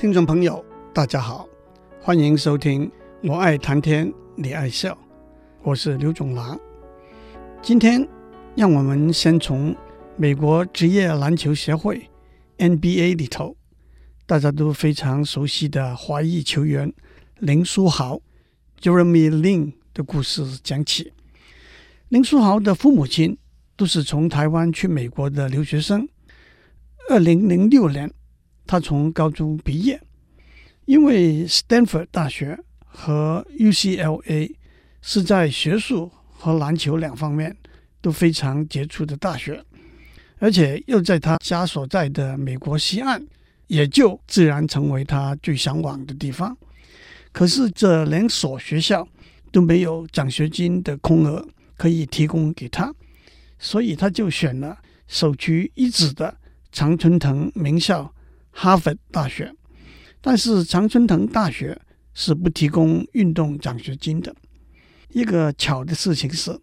听众朋友，大家好，欢迎收听《我爱谈天，你爱笑》，我是刘总郎。今天，让我们先从美国职业篮球协会 NBA 里头大家都非常熟悉的华裔球员林书豪 Jeremy Lin 的故事讲起。林书豪的父母亲都是从台湾去美国的留学生。二零零六年，他从高中毕业，因为 Stanford 大学和 UCLA 是在学术和篮球两方面都非常杰出的大学，而且又在他家所在的美国西岸，也就自然成为他最向往的地方。可是这两所学校都没有奖学金的空额可以提供给他，所以他就选了首屈一指的常春藤名校。哈佛大学，但是常春藤大学是不提供运动奖学金的。一个巧的事情是，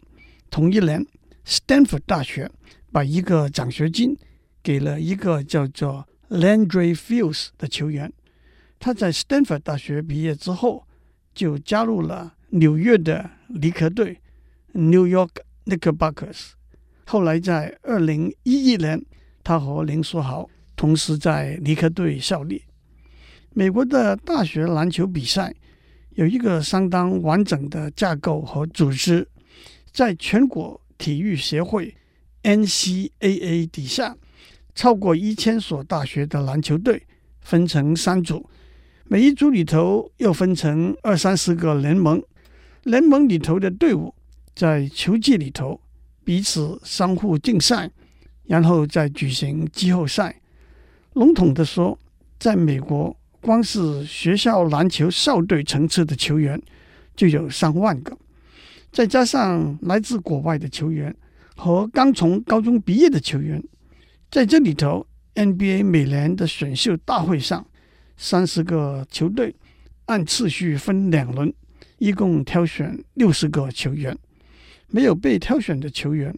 同一年，Stanford 大学把一个奖学金给了一个叫做 Landry Fields 的球员。他在 Stanford 大学毕业之后，就加入了纽约的尼克队 （New York Knickerbockers）。后来在二零一一年，他和林书豪。同时在尼克队效力。美国的大学篮球比赛有一个相当完整的架构和组织，在全国体育协会 （NCAA） 底下，超过一千所大学的篮球队分成三组，每一组里头又分成二三十个联盟。联盟里头的队伍在球季里头彼此相互竞赛，然后再举行季后赛。笼统的说，在美国，光是学校篮球校队层次的球员就有上万个，再加上来自国外的球员和刚从高中毕业的球员，在这里头，NBA 每年的选秀大会上，三十个球队按次序分两轮，一共挑选六十个球员，没有被挑选的球员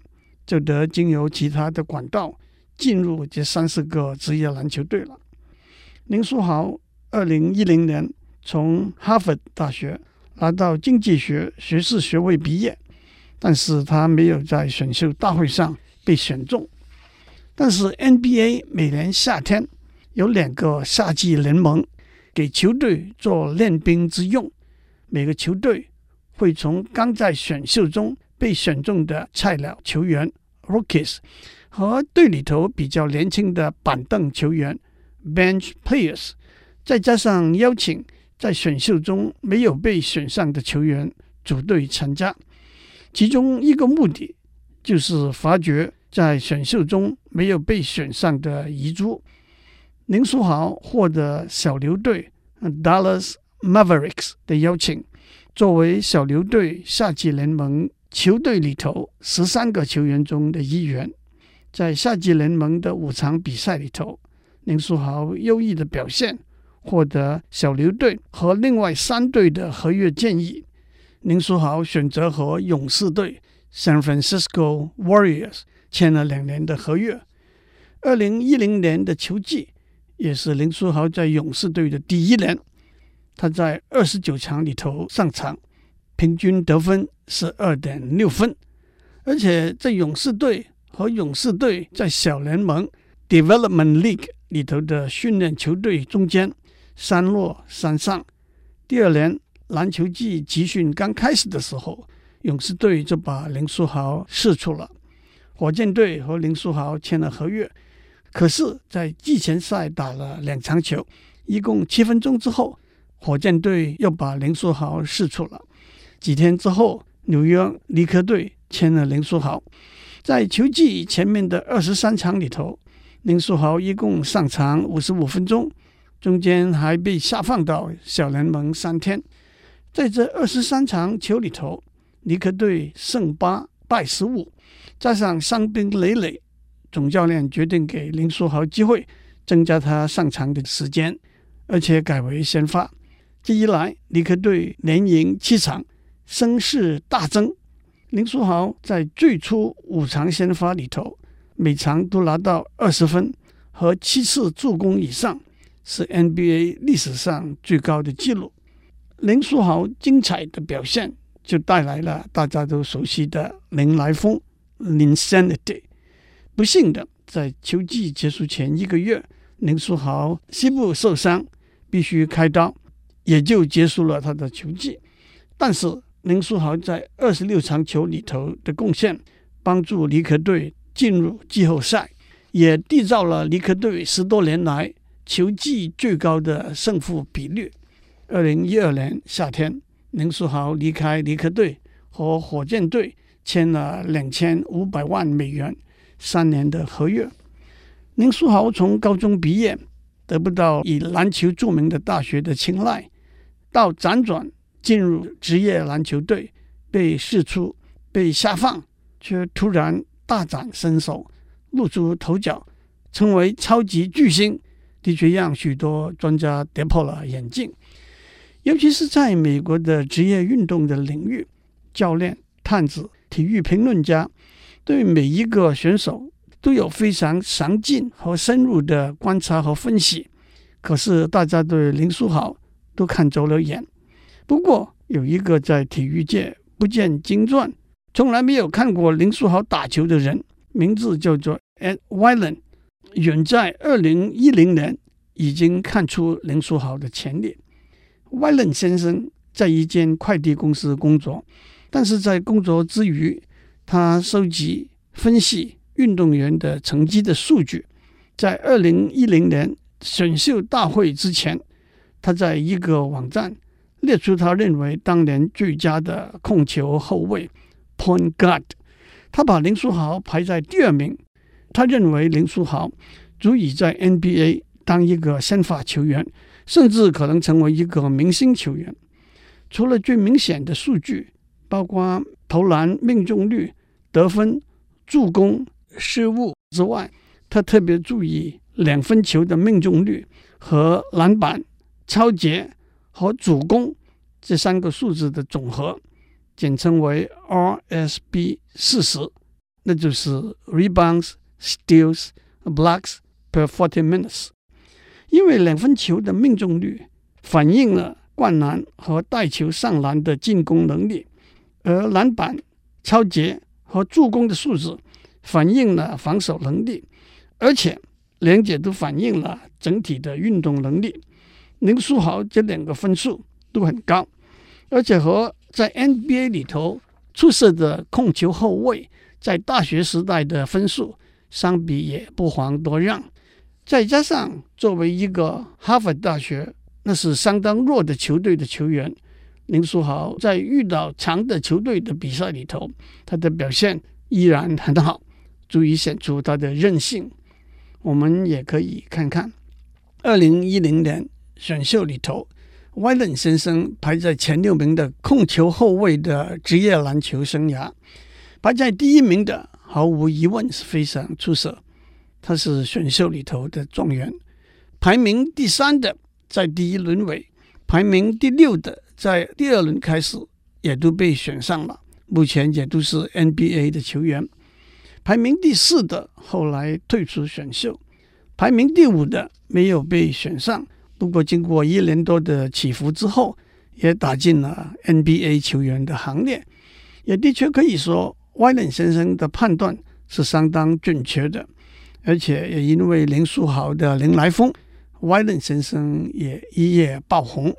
就得经由其他的管道。进入这三十个职业篮球队了。林书豪二零一零年从哈佛大学拿到经济学学士学位毕业，但是他没有在选秀大会上被选中。但是 NBA 每年夏天有两个夏季联盟给球队做练兵之用，每个球队会从刚在选秀中被选中的菜鸟球员 Rookies。和队里头比较年轻的板凳球员 （bench players），再加上邀请在选秀中没有被选上的球员组队参加，其中一个目的就是发掘在选秀中没有被选上的遗珠。林书豪获得小牛队 （Dallas Mavericks） 的邀请，作为小牛队夏季联盟球队里头十三个球员中的一员。在夏季联盟的五场比赛里头，林书豪优异的表现，获得小牛队和另外三队的合约建议。林书豪选择和勇士队 （San Francisco Warriors） 签了两年的合约。二零一零年的球季也是林书豪在勇士队的第一年，他在二十九场里头上场，平均得分是二点六分，而且在勇士队。和勇士队在小联盟 （Development League） 里头的训练球队中间三落三上。第二年篮球季集训刚开始的时候，勇士队就把林书豪释出了。火箭队和林书豪签了合约，可是，在季前赛打了两场球，一共七分钟之后，火箭队又把林书豪释出了。几天之后，纽约尼克队签了林书豪。在球季前面的二十三场里头，林书豪一共上场五十五分钟，中间还被下放到小联盟三天。在这二十三场球里头，尼克队胜八败十五，加上伤兵累累，总教练决定给林书豪机会，增加他上场的时间，而且改为先发。这一来，尼克队连赢七场，声势大增。林书豪在最初五场先发里头，每场都拿到二十分和七次助攻以上，是 NBA 历史上最高的纪录。林书豪精彩的表现，就带来了大家都熟悉的林来疯 （Linsanity）。不幸的，在球季结束前一个月，林书豪膝部受伤，必须开刀，也就结束了他的球季。但是林书豪在二十六场球里头的贡献，帮助尼克队进入季后赛，也缔造了尼克队十多年来球季最高的胜负比率。二零一二年夏天，林书豪离开尼克队，和火箭队签了两千五百万美元三年的合约。林书豪从高中毕业，得不到以篮球著名的大学的青睐，到辗转进入职业篮球队，被释出，被下放，却突然大展身手，露出头角，成为超级巨星，的确让许多专家跌破了眼镜。尤其是在美国的职业运动的领域，教练、探子、体育评论家对每一个选手都有非常详尽和深入的观察和分析。可是大家对林书豪都看走了眼。不过有一个在体育界不见经传、从来没有看过林书豪打球的人，名字叫做 Ed Whalen，远在二零一零年已经看出林书豪的潜力。威伦先生在一间快递公司工作，但是在工作之余，他收集、分析运动员的成绩的数据。在二零一零年选秀大会之前，他在一个网站列出他认为当年最佳的控球后卫 （point guard）。他把林书豪排在第二名。他认为林书豪足以在 NBA 当一个先发球员。甚至可能成为一个明星球员。除了最明显的数据，包括投篮命中率、得分、助攻、失误之外，他特别注意两分球的命中率和篮板、抄截和主攻这三个数字的总和，简称为 RSB 四十，那就是 Rebounds, Steals, Blocks per forty minutes。因为两分球的命中率反映了灌篮和带球上篮的进攻能力，而篮板、抄截和助攻的数字反映了防守能力，而且两者都反映了整体的运动能力。林书豪这两个分数都很高，而且和在 NBA 里头出色的控球后卫在大学时代的分数相比也不遑多让。再加上作为一个哈佛大学那是相当弱的球队的球员，林书豪在遇到强的球队的比赛里头，他的表现依然很好，足以显出他的韧性。我们也可以看看二零一零年选秀里头，威伦先生排在前六名的控球后卫的职业篮球生涯，排在第一名的毫无疑问是非常出色。他是选秀里头的状元，排名第三的在第一轮尾，排名第六的在第二轮开始也都被选上了，目前也都是 NBA 的球员。排名第四的后来退出选秀，排名第五的没有被选上，不过经过一年多的起伏之后，也打进了 NBA 球员的行列。也的确可以说，威廉先生的判断是相当准确的。而且也因为林书豪的林来疯，威伦先生也一夜爆红。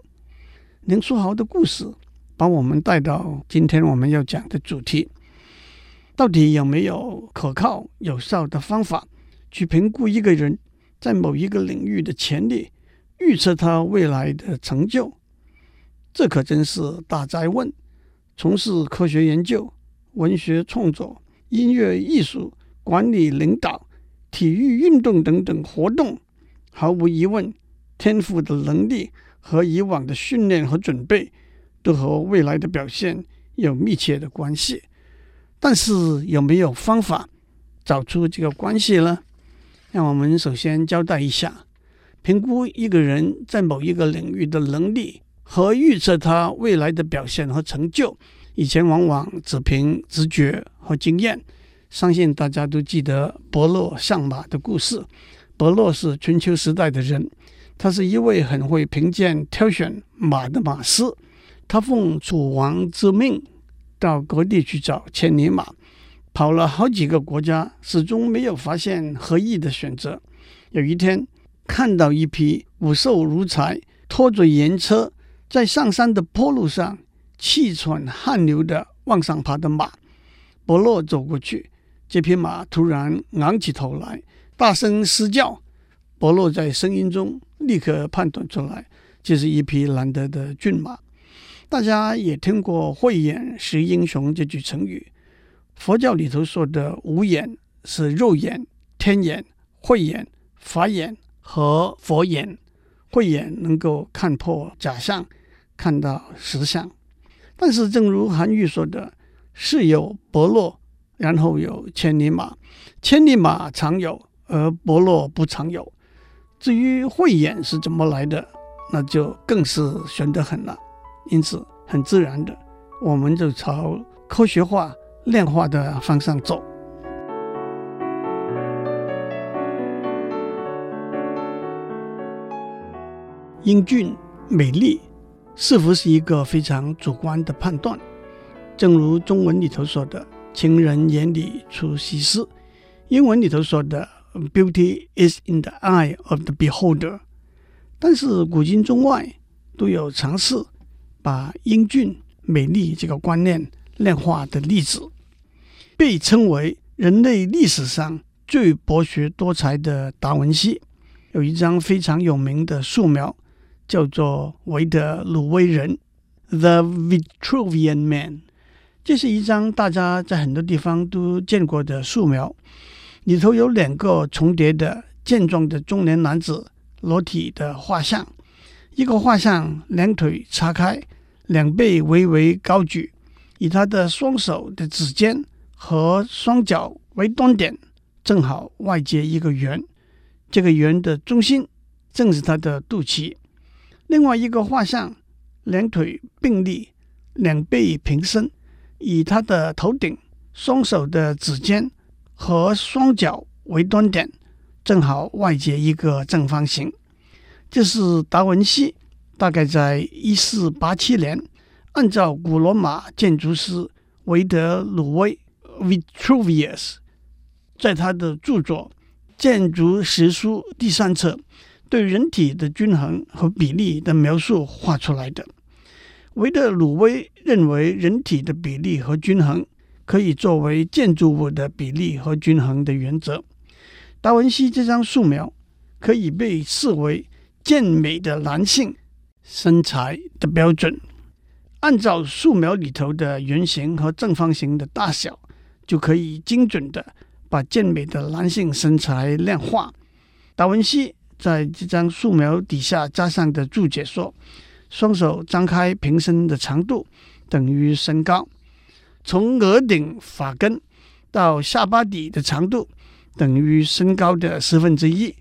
林书豪的故事把我们带到今天我们要讲的主题：到底有没有可靠有效的方法去评估一个人在某一个领域的潜力，预测他未来的成就？这可真是大哉问。从事科学研究、文学创作、音乐艺术、管理领导。体育运动等等活动，毫无疑问，天赋的能力和以往的训练和准备，都和未来的表现有密切的关系。但是有没有方法找出这个关系呢？让我们首先交代一下，评估一个人在某一个领域的能力和预测他未来的表现和成就，以前往往只凭直觉和经验。相信大家都记得伯乐相马的故事。伯乐是春秋时代的人，他是一位很会评鉴挑选马的马师。他奉楚王之命到各地去找千里马，跑了好几个国家，始终没有发现合意的选择。有一天，看到一匹骨瘦如柴、拖着盐车在上山的坡路上气喘汗流的往上爬的马，伯乐走过去，这匹马突然昂起头来，大声嘶叫。伯乐在声音中立刻判断出来，这是一匹难得的骏马。大家也听过“慧眼识英雄”这句成语。佛教里头说的五眼是肉眼、天眼、慧眼、法眼和佛眼。慧眼能够看破假象，看到实相。但是，正如韩愈说的：“世有伯乐，然后有千里马。千里马常有，而伯乐不常有。”至于慧眼是怎么来的，那就更是玄得很了。因此，很自然的，我们就朝科学化、量化的方向走。英俊美丽，似乎是一个非常主观的判断？正如中文里头说的“情人眼里出西施”，英文里头说的 “Beauty is in the eye of the beholder”。但是，古今中外都有尝试。把英俊美丽这个观念量化的例子，被称为人类历史上最博学多才的达文西，有一张非常有名的素描，叫做维德鲁威人 （The Vitruvian Man）。这是一张大家在很多地方都见过的素描，里头有两个重叠的健壮的中年男子裸体的画像。一个画像两腿叉开，两臂微微高举，以他的双手的指尖和双脚为端点，正好外接一个圆。这个圆的中心正是他的肚脐。另外一个画像两腿并立，两臂平伸，以他的头顶、双手的指尖和双脚为端点，正好外接一个正方形。这是达文西大概在一四八七年，按照古罗马建筑师维德鲁威 （Vitruvius） 在他的著作《建筑史书》第三册对人体的均衡和比例的描述画出来的。维特鲁威认为，人体的比例和均衡可以作为建筑物的比例和均衡的原则。达文西这张素描可以被视为。健美的男性身材的标准，按照素描里头的圆形和正方形的大小，就可以精准地把健美的男性身材量化。达文西在这张素描底下加上的注解说：双手张开平伸的长度等于身高，从额顶发根到下巴底的长度等于身高的十分之一。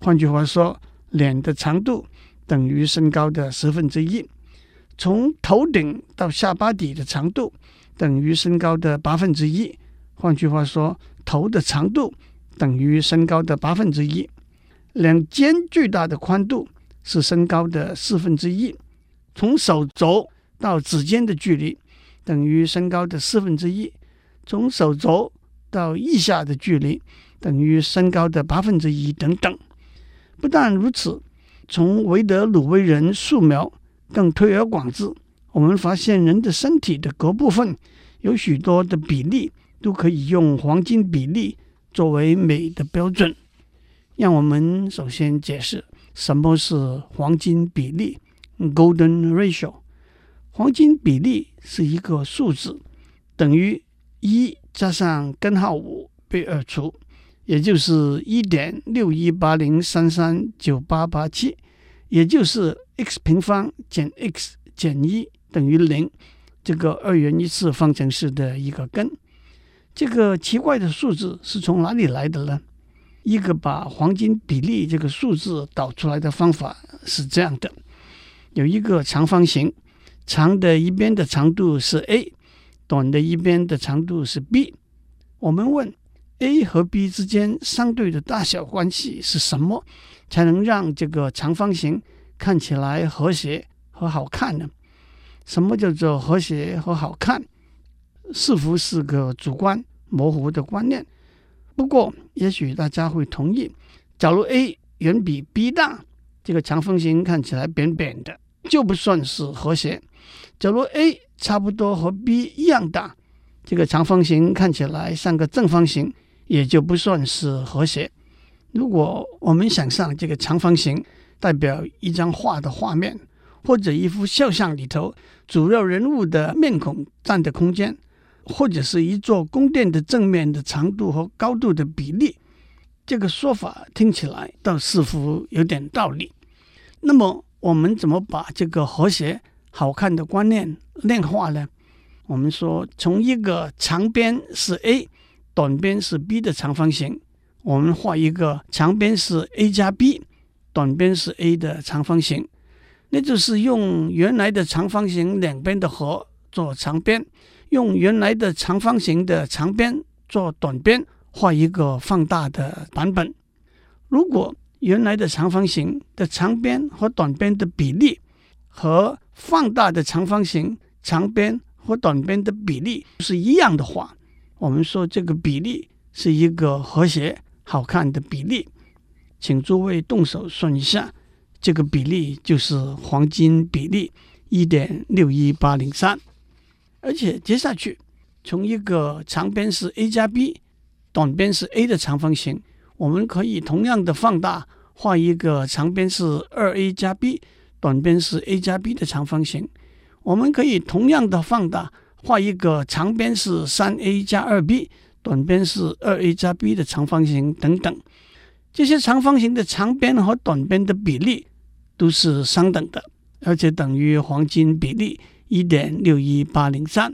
换句话说。脸的长度等于身高的十分之一，从头顶到下巴底的长度等于身高的八分之一。换句话说，头的长度等于身高的八分之一。两肩最大的宽度是身高的四分之一。从手肘到指尖的距离等于身高的四分之一。从手肘到腋下的距离等于身高的八分之一，等等。不但如此，从维德鲁威人素描更推而广之，我们发现人的身体的各部分有许多的比例都可以用黄金比例作为美的标准。让我们首先解释什么是黄金比例 （Golden Ratio）。黄金比例是一个数字，等于一加上根号五被二除。也就是一点六一八零三三九八八七，也就是 x 平方减 x 减一等于零，这个二元一次方程式的一个根。这个奇怪的数字是从哪里来的呢？一个把黄金比例这个数字导出来的方法是这样的：有一个长方形，长的一边的长度是 a，短的一边的长度是 b。我们问。A 和 B 之间相对的大小关系是什么，才能让这个长方形看起来和谐和好看呢？什么叫做和谐和好看？似乎是个主观模糊的观念。不过，也许大家会同意，假如 A 远比 B 大，这个长方形看起来扁扁的，就不算是和谐；假如 A 差不多和 B 一样大，这个长方形看起来像个正方形，也就不算是和谐。如果我们想象这个长方形代表一张画的画面，或者一幅肖像里头主要人物的面孔占的空间，或者是一座宫殿的正面的长度和高度的比例，这个说法听起来倒似乎有点道理。那么，我们怎么把这个和谐好看的观念量化呢？我们说，从一个长边是 a、短边是 b 的长方形，我们画一个长边是 a 加 b、短边是 a 的长方形，那就是用原来的长方形两边的和做长边。用原来的长方形的长边做短边，画一个放大的版本。如果原来的长方形的长边和短边的比例和放大的长方形长边和短边的比例是一样的话，我们说这个比例是一个和谐好看的比例。请诸位动手算一下，这个比例就是黄金比例，一点六一八零三。而且接下去，从一个长边是 a 加 b，短边是 a 的长方形，我们可以同样的放大，画一个长边是二 a 加 b，短边是 a 加 b 的长方形。我们可以同样的放大，画一个长边是三 a 加二 b，短边是二 a 加 b 的长方形等等。这些长方形的长边和短边的比例都是相等的，而且等于黄金比例。一点六一八零三，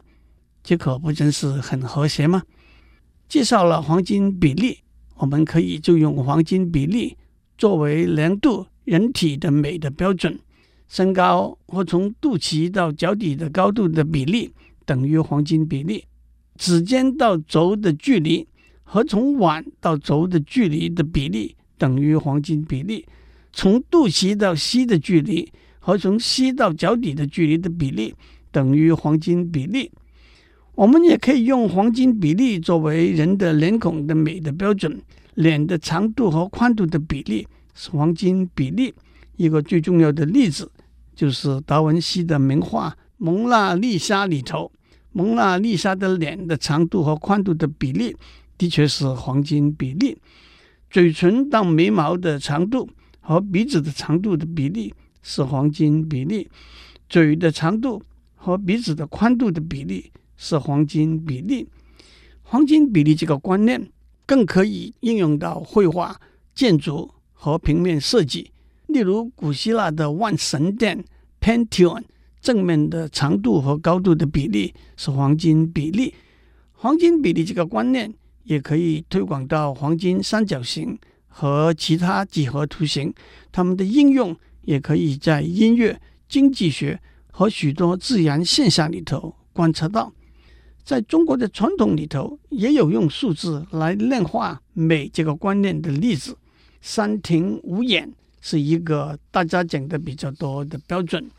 这可不真是很和谐吗？介绍了黄金比例，我们可以就用黄金比例作为量度人体的美的标准。身高和从肚脐到脚底的高度的比例等于黄金比例。指尖到轴的距离和从腕到轴的距离的比例等于黄金比例。从肚脐到膝的距离。和从膝到脚底的距离的比例等于黄金比例。我们也可以用黄金比例作为人的脸孔的美的标准。脸的长度和宽度的比例是黄金比例。一个最重要的例子就是达文西的名画《蒙娜丽莎》里头，蒙娜丽莎的脸的长度和宽度的比例的确是黄金比例。嘴唇到眉毛的长度和鼻子的长度的比例。是黄金比例，嘴的长度和鼻子的宽度的比例是黄金比例。黄金比例这个观念更可以应用到绘画、建筑和平面设计。例如，古希腊的万神殿 Pantheon 正面的长度和高度的比例是黄金比例。黄金比例这个观念也可以推广到黄金三角形和其他几何图形，它们的应用。也可以在音乐、经济学和许多自然现象里头观察到。在中国的传统里头，也有用数字来量化美这个观念的例子。三庭五眼是一个大家讲的比较多的标准。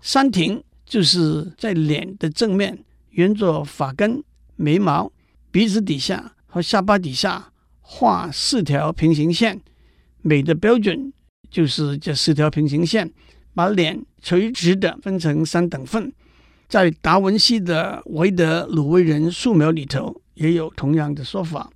三庭就是在脸的正面，沿着发根、眉毛、鼻子底下和下巴底下画四条平行线。美的标准。就是这四条平行线，把脸垂直的分成三等份。在达文西的维德鲁威人素描里头，也有同样的说法。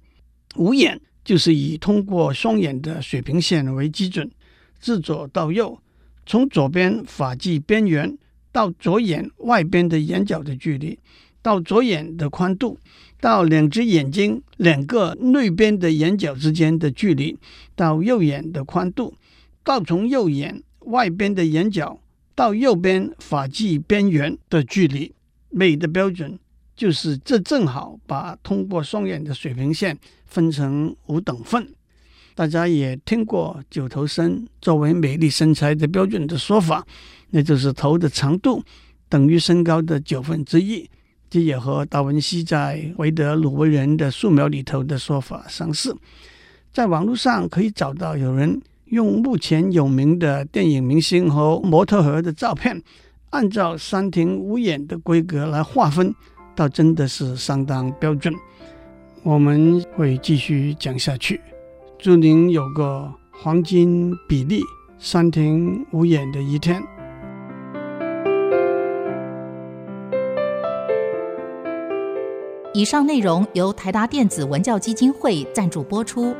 五眼就是以通过双眼的水平线为基准，自左到右，从左边发际边缘到左眼外边的眼角的距离，到左眼的宽度，到两只眼睛两个内边的眼角之间的距离，到右眼的宽度。到从右眼外边的眼角到右边发际边缘的距离，美的标准就是这正好把通过双眼的水平线分成五等份。大家也听过九头身作为美丽身材的标准的说法，那就是头的长度等于身高的九分之一，这也和达文西在《维德鲁威人的素描》里头的说法相似。在网络上可以找到有人用目前有名的电影明星和模特儿的照片，按照三庭五眼的规格来划分，倒真的是相当标准。我们会继续讲下去。祝您有个黄金比例、三庭五眼的一天。以上内容由台达电子文教基金会赞助播出。